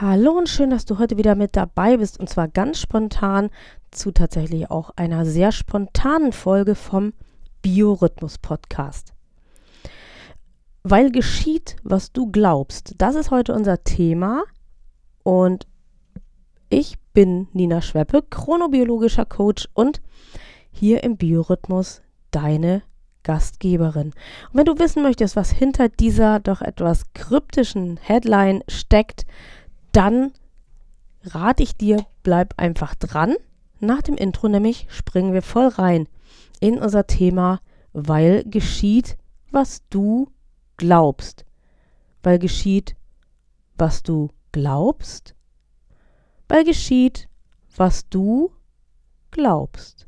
Hallo und schön, dass du heute wieder mit dabei bist und zwar ganz spontan zu tatsächlich auch einer sehr spontanen Folge vom Biorhythmus Podcast. Weil geschieht, was du glaubst. Das ist heute unser Thema und ich bin Nina Schweppe, chronobiologischer Coach und hier im Biorhythmus deine Gastgeberin. Und wenn du wissen möchtest, was hinter dieser doch etwas kryptischen Headline steckt, dann rate ich dir, bleib einfach dran. Nach dem Intro nämlich springen wir voll rein in unser Thema, weil geschieht, was du glaubst. Weil geschieht, was du glaubst. Weil geschieht, was du glaubst.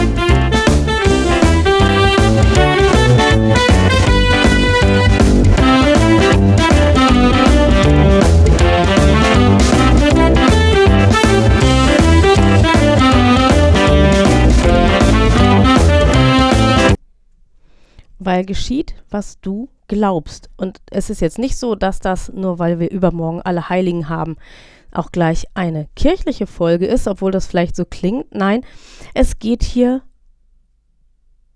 Weil geschieht, was du glaubst. Und es ist jetzt nicht so, dass das nur weil wir übermorgen alle Heiligen haben, auch gleich eine kirchliche Folge ist, obwohl das vielleicht so klingt. Nein, es geht hier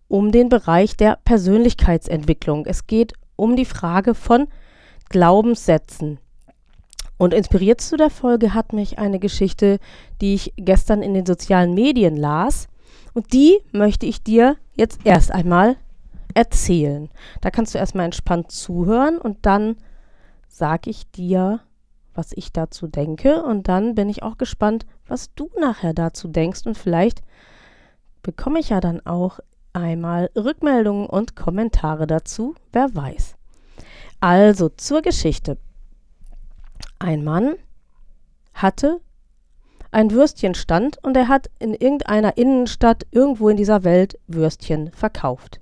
um den Bereich der Persönlichkeitsentwicklung. Es geht um die Frage von Glaubenssätzen. Und inspiriert zu der Folge hat mich eine Geschichte, die ich gestern in den sozialen Medien las. Und die möchte ich dir jetzt erst einmal erzählen. Da kannst du erstmal entspannt zuhören und dann sage ich dir, was ich dazu denke. Und dann bin ich auch gespannt, was du nachher dazu denkst. Und vielleicht bekomme ich ja dann auch einmal Rückmeldungen und Kommentare dazu. Wer weiß. Also zur Geschichte. Ein Mann hatte einen Würstchenstand und er hat in irgendeiner Innenstadt irgendwo in dieser Welt Würstchen verkauft.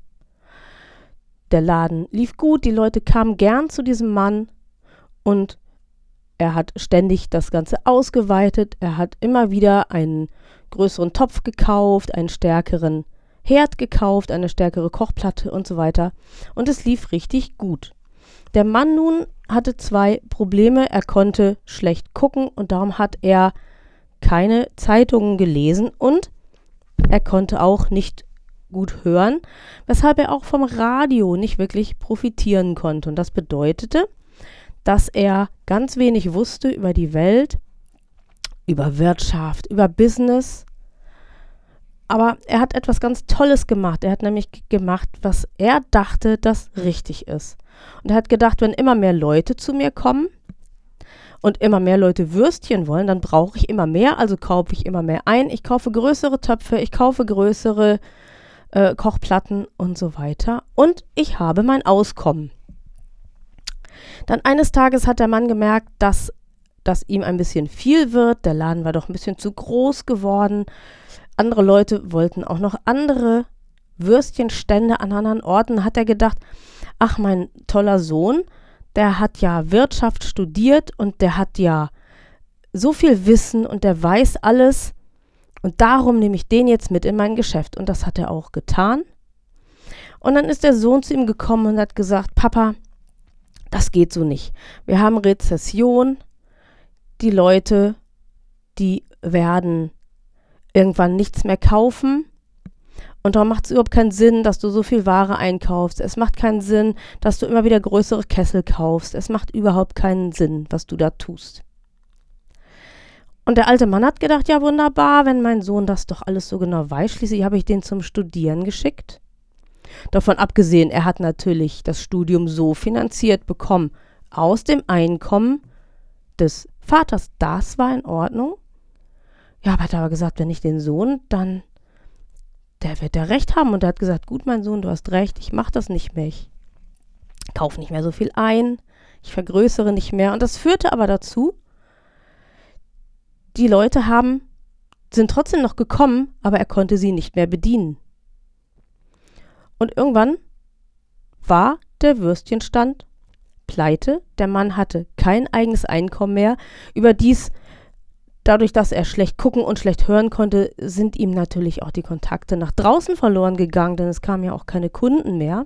Der Laden lief gut, die Leute kamen gern zu diesem Mann und er hat ständig das Ganze ausgeweitet. Er hat immer wieder einen größeren Topf gekauft, einen stärkeren Herd gekauft, eine stärkere Kochplatte und so weiter. Und es lief richtig gut. Der Mann nun hatte zwei Probleme. Er konnte schlecht gucken und darum hat er keine Zeitungen gelesen und er konnte auch nicht gut hören, weshalb er auch vom Radio nicht wirklich profitieren konnte. Und das bedeutete, dass er ganz wenig wusste über die Welt, über Wirtschaft, über Business. Aber er hat etwas ganz Tolles gemacht. Er hat nämlich gemacht, was er dachte, das richtig ist. Und er hat gedacht, wenn immer mehr Leute zu mir kommen und immer mehr Leute Würstchen wollen, dann brauche ich immer mehr, also kaufe ich immer mehr ein. Ich kaufe größere Töpfe, ich kaufe größere äh, Kochplatten und so weiter. Und ich habe mein Auskommen. Dann eines Tages hat der Mann gemerkt, dass das ihm ein bisschen viel wird. Der Laden war doch ein bisschen zu groß geworden. Andere Leute wollten auch noch andere Würstchenstände an anderen Orten. Hat er gedacht, ach, mein toller Sohn, der hat ja Wirtschaft studiert und der hat ja so viel Wissen und der weiß alles. Und darum nehme ich den jetzt mit in mein Geschäft. Und das hat er auch getan. Und dann ist der Sohn zu ihm gekommen und hat gesagt, Papa, das geht so nicht. Wir haben Rezession. Die Leute, die werden irgendwann nichts mehr kaufen. Und darum macht es überhaupt keinen Sinn, dass du so viel Ware einkaufst. Es macht keinen Sinn, dass du immer wieder größere Kessel kaufst. Es macht überhaupt keinen Sinn, was du da tust. Und der alte Mann hat gedacht, ja wunderbar, wenn mein Sohn das doch alles so genau weiß. Schließlich habe ich den zum Studieren geschickt. Davon abgesehen, er hat natürlich das Studium so finanziert bekommen, aus dem Einkommen des Vaters. Das war in Ordnung. Ja, aber er hat aber gesagt, wenn ich den Sohn, dann, der wird ja recht haben. Und er hat gesagt, gut, mein Sohn, du hast recht, ich mache das nicht mehr. Ich kaufe nicht mehr so viel ein, ich vergrößere nicht mehr. Und das führte aber dazu, die Leute haben, sind trotzdem noch gekommen, aber er konnte sie nicht mehr bedienen. Und irgendwann war der Würstchenstand pleite. Der Mann hatte kein eigenes Einkommen mehr. Überdies, dadurch, dass er schlecht gucken und schlecht hören konnte, sind ihm natürlich auch die Kontakte nach draußen verloren gegangen, denn es kamen ja auch keine Kunden mehr.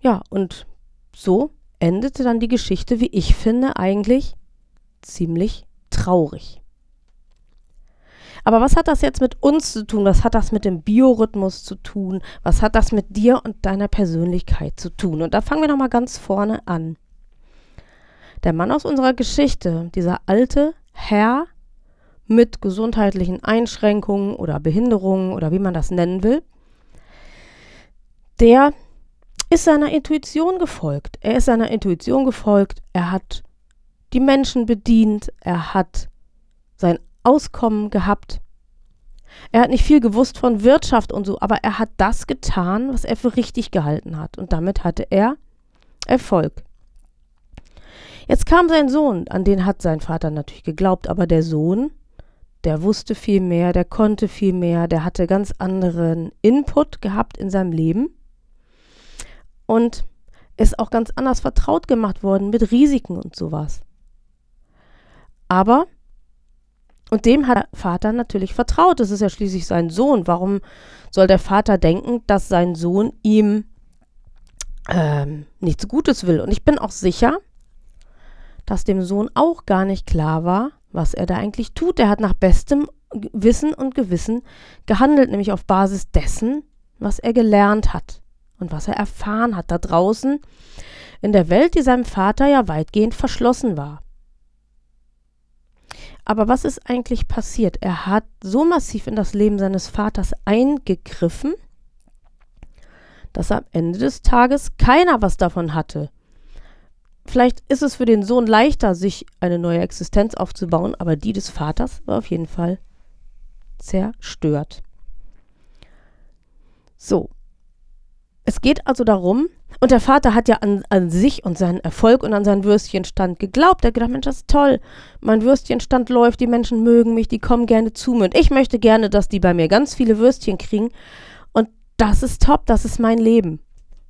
Ja, und so endete dann die Geschichte, wie ich finde, eigentlich ziemlich traurig. Aber was hat das jetzt mit uns zu tun? Was hat das mit dem Biorhythmus zu tun? Was hat das mit dir und deiner Persönlichkeit zu tun? Und da fangen wir nochmal ganz vorne an. Der Mann aus unserer Geschichte, dieser alte Herr mit gesundheitlichen Einschränkungen oder Behinderungen oder wie man das nennen will, der ist seiner Intuition gefolgt. Er ist seiner Intuition gefolgt. Er hat die Menschen bedient. Er hat sein Auskommen gehabt. Er hat nicht viel gewusst von Wirtschaft und so, aber er hat das getan, was er für richtig gehalten hat. Und damit hatte er Erfolg. Jetzt kam sein Sohn, an den hat sein Vater natürlich geglaubt, aber der Sohn, der wusste viel mehr, der konnte viel mehr, der hatte ganz anderen Input gehabt in seinem Leben und ist auch ganz anders vertraut gemacht worden mit Risiken und sowas. Aber und dem hat der Vater natürlich vertraut. Das ist ja schließlich sein Sohn. Warum soll der Vater denken, dass sein Sohn ihm ähm, nichts Gutes will? Und ich bin auch sicher, dass dem Sohn auch gar nicht klar war, was er da eigentlich tut. Er hat nach bestem Wissen und Gewissen gehandelt, nämlich auf Basis dessen, was er gelernt hat und was er erfahren hat da draußen in der Welt, die seinem Vater ja weitgehend verschlossen war. Aber was ist eigentlich passiert? Er hat so massiv in das Leben seines Vaters eingegriffen, dass am Ende des Tages keiner was davon hatte. Vielleicht ist es für den Sohn leichter, sich eine neue Existenz aufzubauen, aber die des Vaters war auf jeden Fall zerstört. So. Es geht also darum, und der Vater hat ja an, an sich und seinen Erfolg und an seinen Würstchenstand geglaubt. Er hat gedacht, Mensch, das ist toll. Mein Würstchenstand läuft, die Menschen mögen mich, die kommen gerne zu mir. Und ich möchte gerne, dass die bei mir ganz viele Würstchen kriegen. Und das ist top, das ist mein Leben.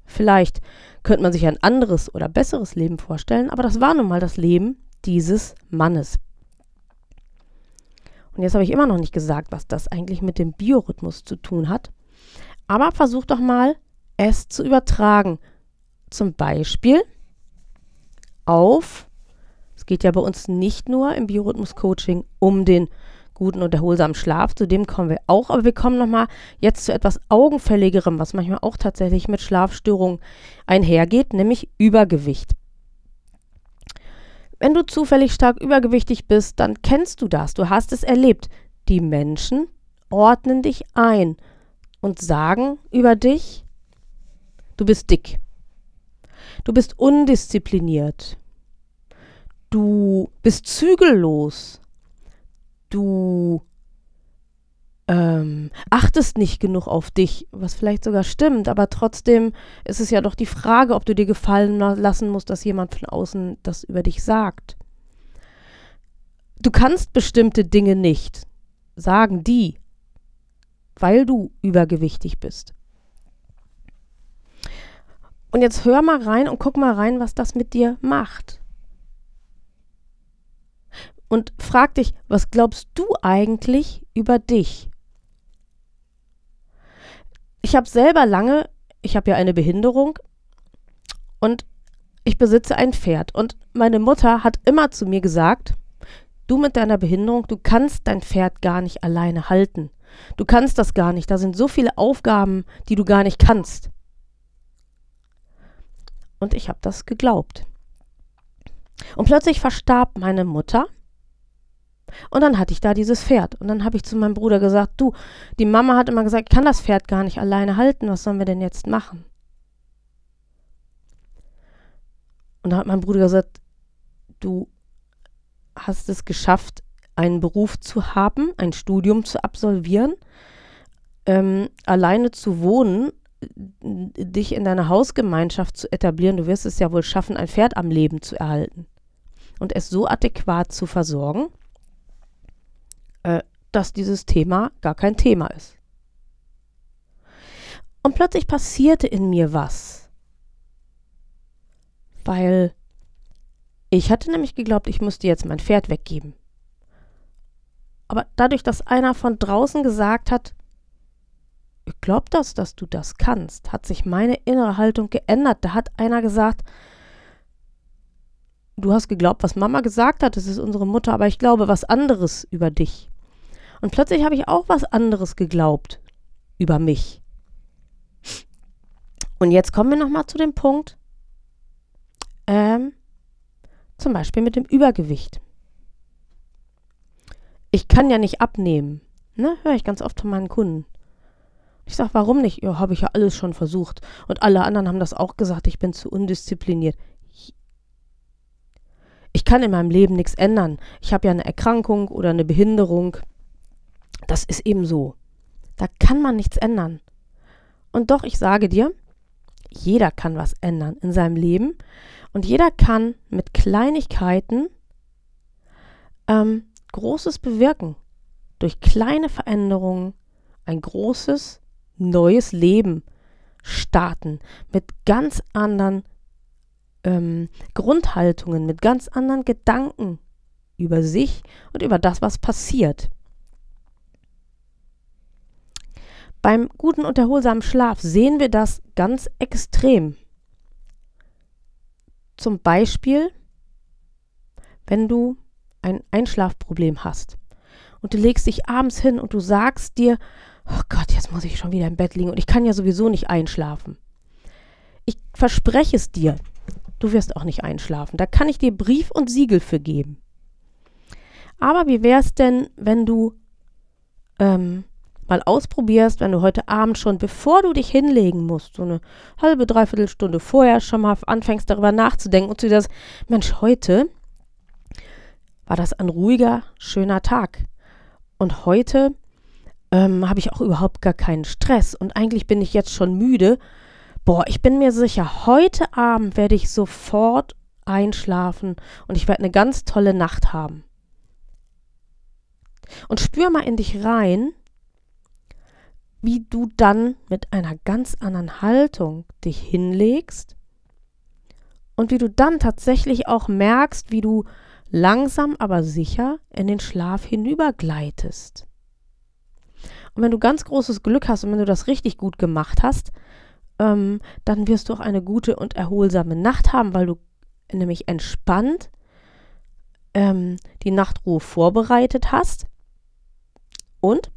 Vielleicht könnte man sich ein anderes oder besseres Leben vorstellen, aber das war nun mal das Leben dieses Mannes. Und jetzt habe ich immer noch nicht gesagt, was das eigentlich mit dem Biorhythmus zu tun hat. Aber versuch doch mal, es zu übertragen zum Beispiel auf, es geht ja bei uns nicht nur im Biorhythmus-Coaching um den guten und erholsamen Schlaf, zu dem kommen wir auch, aber wir kommen nochmal jetzt zu etwas Augenfälligerem, was manchmal auch tatsächlich mit Schlafstörungen einhergeht, nämlich Übergewicht. Wenn du zufällig stark übergewichtig bist, dann kennst du das, du hast es erlebt. Die Menschen ordnen dich ein und sagen über dich, du bist dick, Du bist undiszipliniert. Du bist zügellos. Du ähm, achtest nicht genug auf dich, was vielleicht sogar stimmt, aber trotzdem ist es ja doch die Frage, ob du dir gefallen lassen musst, dass jemand von außen das über dich sagt. Du kannst bestimmte Dinge nicht, sagen die, weil du übergewichtig bist. Und jetzt hör mal rein und guck mal rein, was das mit dir macht. Und frag dich, was glaubst du eigentlich über dich? Ich habe selber lange, ich habe ja eine Behinderung und ich besitze ein Pferd. Und meine Mutter hat immer zu mir gesagt, du mit deiner Behinderung, du kannst dein Pferd gar nicht alleine halten. Du kannst das gar nicht. Da sind so viele Aufgaben, die du gar nicht kannst. Und ich habe das geglaubt. Und plötzlich verstarb meine Mutter. Und dann hatte ich da dieses Pferd. Und dann habe ich zu meinem Bruder gesagt, du, die Mama hat immer gesagt, ich kann das Pferd gar nicht alleine halten. Was sollen wir denn jetzt machen? Und da hat mein Bruder gesagt, du hast es geschafft, einen Beruf zu haben, ein Studium zu absolvieren, ähm, alleine zu wohnen dich in deiner Hausgemeinschaft zu etablieren. Du wirst es ja wohl schaffen, ein Pferd am Leben zu erhalten und es so adäquat zu versorgen, äh, dass dieses Thema gar kein Thema ist. Und plötzlich passierte in mir was. Weil ich hatte nämlich geglaubt, ich müsste jetzt mein Pferd weggeben. Aber dadurch, dass einer von draußen gesagt hat, ich glaube das, dass du das kannst, hat sich meine innere Haltung geändert. Da hat einer gesagt, du hast geglaubt, was Mama gesagt hat, das ist unsere Mutter, aber ich glaube was anderes über dich. Und plötzlich habe ich auch was anderes geglaubt über mich. Und jetzt kommen wir nochmal zu dem Punkt, ähm, zum Beispiel mit dem Übergewicht. Ich kann ja nicht abnehmen. Ne? Höre ich ganz oft von meinen Kunden. Ich sage, warum nicht? Ja, habe ich ja alles schon versucht. Und alle anderen haben das auch gesagt, ich bin zu undiszipliniert. Ich kann in meinem Leben nichts ändern. Ich habe ja eine Erkrankung oder eine Behinderung. Das ist eben so. Da kann man nichts ändern. Und doch, ich sage dir, jeder kann was ändern in seinem Leben und jeder kann mit Kleinigkeiten ähm, Großes bewirken. Durch kleine Veränderungen ein großes, neues Leben starten. Mit ganz anderen ähm, Grundhaltungen, mit ganz anderen Gedanken über sich und über das, was passiert. Beim guten und erholsamen Schlaf sehen wir das ganz extrem. Zum Beispiel, wenn du ein Einschlafproblem hast und du legst dich abends hin und du sagst dir, oh Gott, jetzt muss ich schon wieder im Bett liegen und ich kann ja sowieso nicht einschlafen. Ich verspreche es dir, du wirst auch nicht einschlafen. Da kann ich dir Brief und Siegel für geben. Aber wie wäre es denn, wenn du ähm, mal ausprobierst, wenn du heute Abend schon, bevor du dich hinlegen musst, so eine halbe, dreiviertel Stunde vorher schon mal anfängst darüber nachzudenken und zu dir das, Mensch, heute war das ein ruhiger, schöner Tag. Und heute ähm, habe ich auch überhaupt gar keinen Stress und eigentlich bin ich jetzt schon müde. Boah, ich bin mir sicher, heute Abend werde ich sofort einschlafen und ich werde eine ganz tolle Nacht haben. Und spür mal in dich rein, wie du dann mit einer ganz anderen Haltung dich hinlegst und wie du dann tatsächlich auch merkst, wie du langsam aber sicher in den Schlaf hinübergleitest. Und wenn du ganz großes Glück hast und wenn du das richtig gut gemacht hast, ähm, dann wirst du auch eine gute und erholsame Nacht haben, weil du nämlich entspannt ähm, die Nachtruhe vorbereitet hast und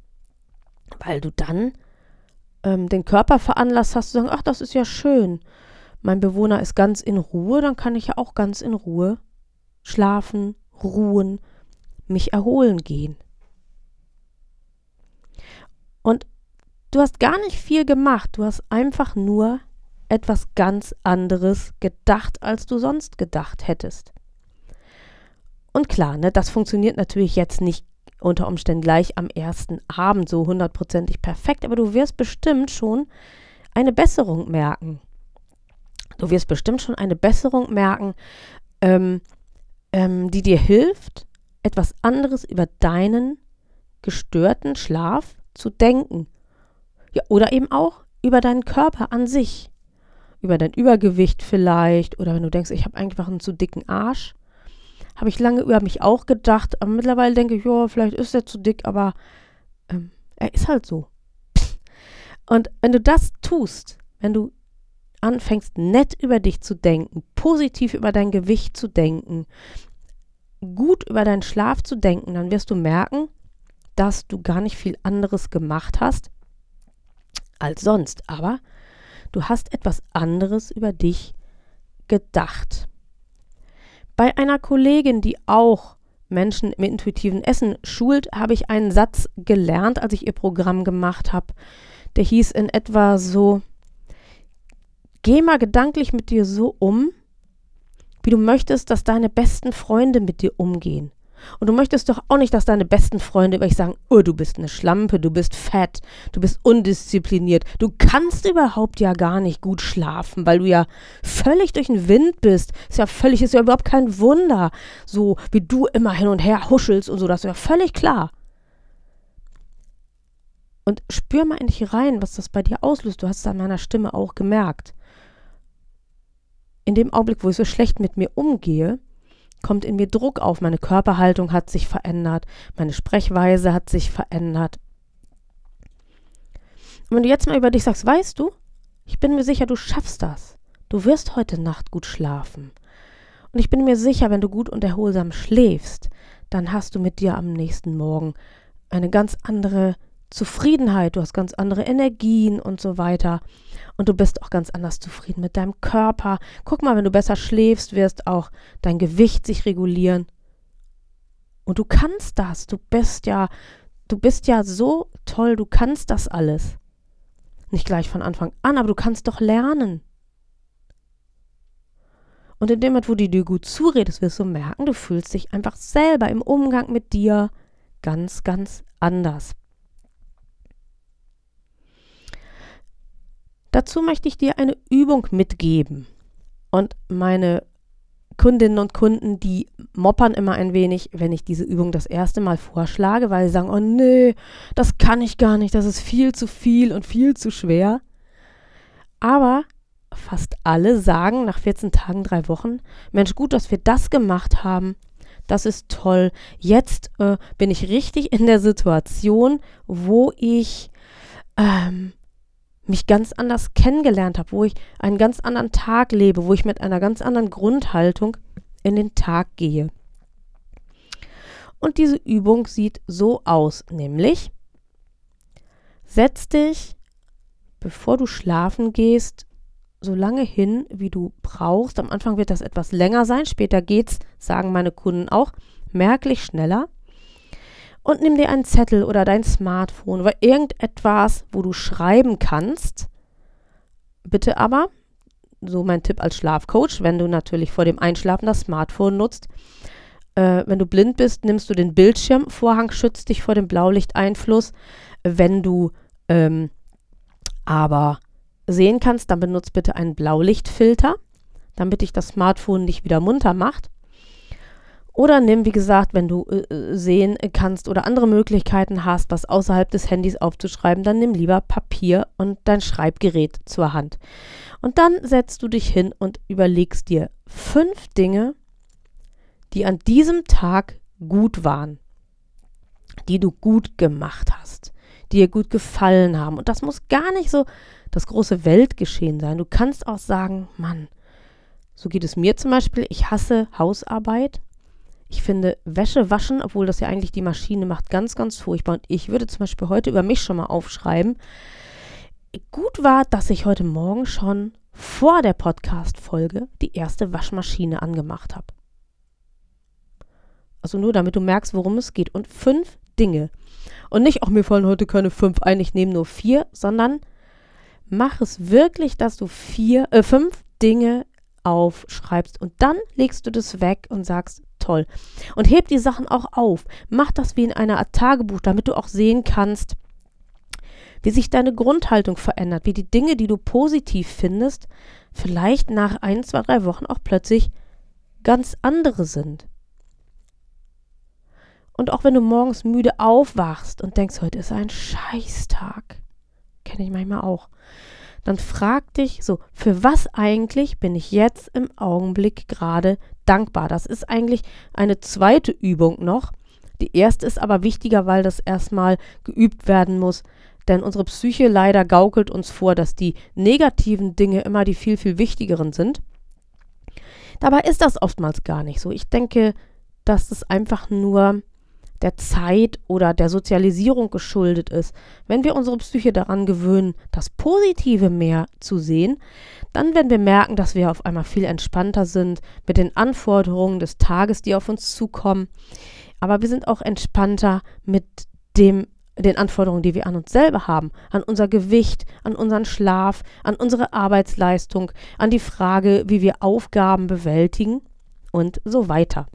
weil du dann ähm, den Körper veranlasst hast zu sagen, ach, das ist ja schön. Mein Bewohner ist ganz in Ruhe, dann kann ich ja auch ganz in Ruhe schlafen, ruhen, mich erholen gehen. Und du hast gar nicht viel gemacht, du hast einfach nur etwas ganz anderes gedacht, als du sonst gedacht hättest. Und klar, ne, das funktioniert natürlich jetzt nicht unter Umständen gleich am ersten Abend so hundertprozentig perfekt, aber du wirst bestimmt schon eine Besserung merken. Du wirst bestimmt schon eine Besserung merken, ähm, ähm, die dir hilft, etwas anderes über deinen gestörten Schlaf zu denken. Ja, oder eben auch über deinen Körper an sich. Über dein Übergewicht vielleicht. Oder wenn du denkst, ich habe einfach einen zu dicken Arsch. Habe ich lange über mich auch gedacht, aber mittlerweile denke ich, ja, vielleicht ist er zu dick, aber ähm, er ist halt so. Und wenn du das tust, wenn du anfängst, nett über dich zu denken, positiv über dein Gewicht zu denken, gut über deinen Schlaf zu denken, dann wirst du merken, dass du gar nicht viel anderes gemacht hast als sonst. Aber du hast etwas anderes über dich gedacht. Bei einer Kollegin, die auch Menschen im intuitiven Essen schult, habe ich einen Satz gelernt, als ich ihr Programm gemacht habe. Der hieß in etwa so, geh mal gedanklich mit dir so um, wie du möchtest, dass deine besten Freunde mit dir umgehen. Und du möchtest doch auch nicht, dass deine besten Freunde über dich sagen, oh, du bist eine Schlampe, du bist fett, du bist undiszipliniert, du kannst überhaupt ja gar nicht gut schlafen, weil du ja völlig durch den Wind bist. Ist ja völlig, ist ja überhaupt kein Wunder, so wie du immer hin und her huschelst und so, das ist ja völlig klar. Und spür mal endlich rein, was das bei dir auslöst. Du hast es an meiner Stimme auch gemerkt. In dem Augenblick, wo ich so schlecht mit mir umgehe, kommt in mir Druck auf. Meine Körperhaltung hat sich verändert, meine Sprechweise hat sich verändert. Und wenn du jetzt mal über dich sagst, weißt du, ich bin mir sicher, du schaffst das. Du wirst heute Nacht gut schlafen. Und ich bin mir sicher, wenn du gut und erholsam schläfst, dann hast du mit dir am nächsten Morgen eine ganz andere Zufriedenheit, du hast ganz andere Energien und so weiter. Und du bist auch ganz anders zufrieden mit deinem Körper. Guck mal, wenn du besser schläfst, wirst auch dein Gewicht sich regulieren. Und du kannst das. Du bist ja, du bist ja so toll, du kannst das alles. Nicht gleich von Anfang an, aber du kannst doch lernen. Und in dem Moment, wo du dir gut zuredest, wirst du merken, du fühlst dich einfach selber im Umgang mit dir ganz, ganz anders. Dazu möchte ich dir eine Übung mitgeben. Und meine Kundinnen und Kunden, die moppern immer ein wenig, wenn ich diese Übung das erste Mal vorschlage, weil sie sagen, oh nee, das kann ich gar nicht, das ist viel zu viel und viel zu schwer. Aber fast alle sagen nach 14 Tagen, drei Wochen, Mensch, gut, dass wir das gemacht haben. Das ist toll. Jetzt äh, bin ich richtig in der Situation, wo ich ähm, mich ganz anders kennengelernt habe, wo ich einen ganz anderen Tag lebe, wo ich mit einer ganz anderen Grundhaltung in den Tag gehe. Und diese Übung sieht so aus, nämlich setz dich, bevor du schlafen gehst, so lange hin, wie du brauchst. Am Anfang wird das etwas länger sein, später geht's, sagen meine Kunden auch, merklich schneller und nimm dir einen Zettel oder dein Smartphone oder irgendetwas, wo du schreiben kannst. Bitte aber, so mein Tipp als Schlafcoach, wenn du natürlich vor dem Einschlafen das Smartphone nutzt, äh, wenn du blind bist, nimmst du den Bildschirmvorhang, schützt dich vor dem Blaulichteinfluss. Wenn du ähm, aber sehen kannst, dann benutzt bitte einen Blaulichtfilter, damit dich das Smartphone nicht wieder munter macht. Oder nimm, wie gesagt, wenn du äh, äh, sehen kannst oder andere Möglichkeiten hast, was außerhalb des Handys aufzuschreiben, dann nimm lieber Papier und dein Schreibgerät zur Hand. Und dann setzt du dich hin und überlegst dir fünf Dinge, die an diesem Tag gut waren, die du gut gemacht hast, die dir gut gefallen haben. Und das muss gar nicht so das große Weltgeschehen sein. Du kannst auch sagen, Mann, so geht es mir zum Beispiel. Ich hasse Hausarbeit ich finde Wäsche waschen, obwohl das ja eigentlich die Maschine macht, ganz, ganz furchtbar. Und ich würde zum Beispiel heute über mich schon mal aufschreiben. Gut war, dass ich heute Morgen schon vor der Podcast-Folge die erste Waschmaschine angemacht habe. Also nur damit du merkst, worum es geht. Und fünf Dinge. Und nicht, auch mir fallen heute keine fünf ein, ich nehme nur vier, sondern mach es wirklich, dass du vier, äh, fünf Dinge aufschreibst und dann legst du das weg und sagst, toll. Und heb die Sachen auch auf. Mach das wie in einer Art Tagebuch, damit du auch sehen kannst, wie sich deine Grundhaltung verändert, wie die Dinge, die du positiv findest, vielleicht nach ein, zwei, drei Wochen auch plötzlich ganz andere sind. Und auch wenn du morgens müde aufwachst und denkst, heute ist ein Scheißtag, kenne ich manchmal auch, dann frag dich so, für was eigentlich bin ich jetzt im Augenblick gerade dankbar? Das ist eigentlich eine zweite Übung noch. Die erste ist aber wichtiger, weil das erstmal geübt werden muss. Denn unsere Psyche leider gaukelt uns vor, dass die negativen Dinge immer die viel, viel wichtigeren sind. Dabei ist das oftmals gar nicht so. Ich denke, dass es einfach nur der Zeit oder der Sozialisierung geschuldet ist. Wenn wir unsere Psyche daran gewöhnen, das Positive mehr zu sehen, dann werden wir merken, dass wir auf einmal viel entspannter sind mit den Anforderungen des Tages, die auf uns zukommen. Aber wir sind auch entspannter mit dem den Anforderungen, die wir an uns selber haben, an unser Gewicht, an unseren Schlaf, an unsere Arbeitsleistung, an die Frage, wie wir Aufgaben bewältigen und so weiter.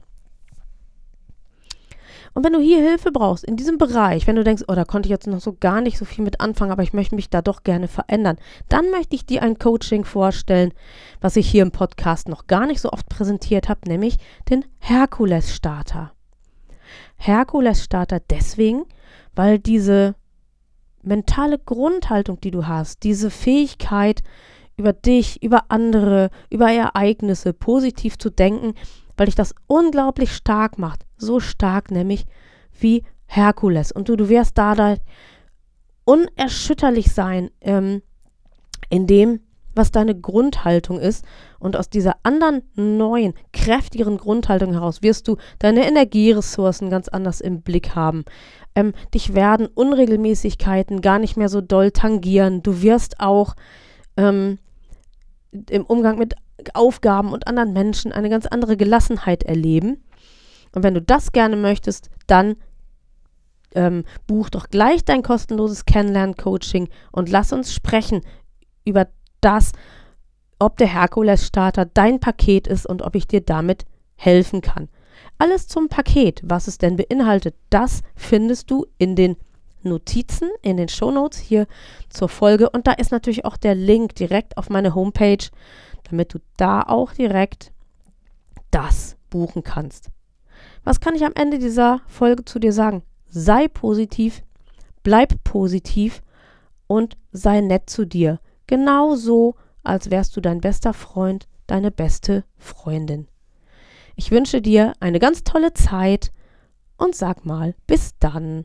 Und wenn du hier Hilfe brauchst in diesem Bereich, wenn du denkst, oh, da konnte ich jetzt noch so gar nicht so viel mit anfangen, aber ich möchte mich da doch gerne verändern, dann möchte ich dir ein Coaching vorstellen, was ich hier im Podcast noch gar nicht so oft präsentiert habe, nämlich den Herkules Starter. Herkules Starter deswegen, weil diese mentale Grundhaltung, die du hast, diese Fähigkeit, über dich, über andere, über Ereignisse positiv zu denken, weil dich das unglaublich stark macht. So stark nämlich wie Herkules. Und du, du wirst da, da unerschütterlich sein ähm, in dem, was deine Grundhaltung ist. Und aus dieser anderen neuen, kräftigeren Grundhaltung heraus wirst du deine Energieressourcen ganz anders im Blick haben. Ähm, dich werden Unregelmäßigkeiten gar nicht mehr so doll tangieren. Du wirst auch ähm, im Umgang mit Aufgaben und anderen Menschen eine ganz andere Gelassenheit erleben. Und wenn du das gerne möchtest, dann ähm, buch doch gleich dein kostenloses Kennenlern-Coaching und lass uns sprechen über das, ob der Herkules-Starter dein Paket ist und ob ich dir damit helfen kann. Alles zum Paket, was es denn beinhaltet, das findest du in den Notizen, in den Shownotes hier zur Folge. Und da ist natürlich auch der Link direkt auf meine Homepage, damit du da auch direkt das buchen kannst. Was kann ich am Ende dieser Folge zu dir sagen? Sei positiv, bleib positiv und sei nett zu dir. Genauso, als wärst du dein bester Freund, deine beste Freundin. Ich wünsche dir eine ganz tolle Zeit und sag mal, bis dann.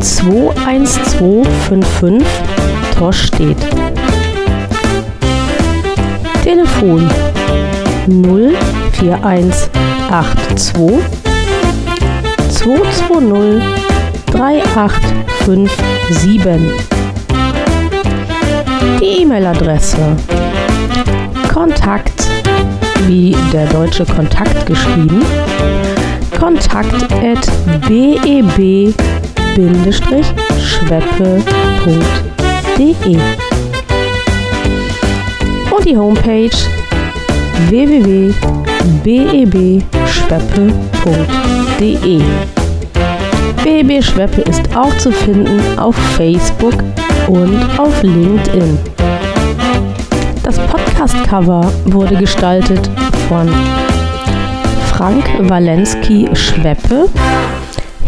21255 Torstedt. Telefon 04182 220 3857. Die E-Mail-Adresse Kontakt wie der deutsche Kontakt geschrieben kontakt at beb schweppe.de und die Homepage www.bebschweppe.de. BEB Schweppe ist auch zu finden auf Facebook und auf LinkedIn. Das Podcast-Cover wurde gestaltet von Frank Walensky Schweppe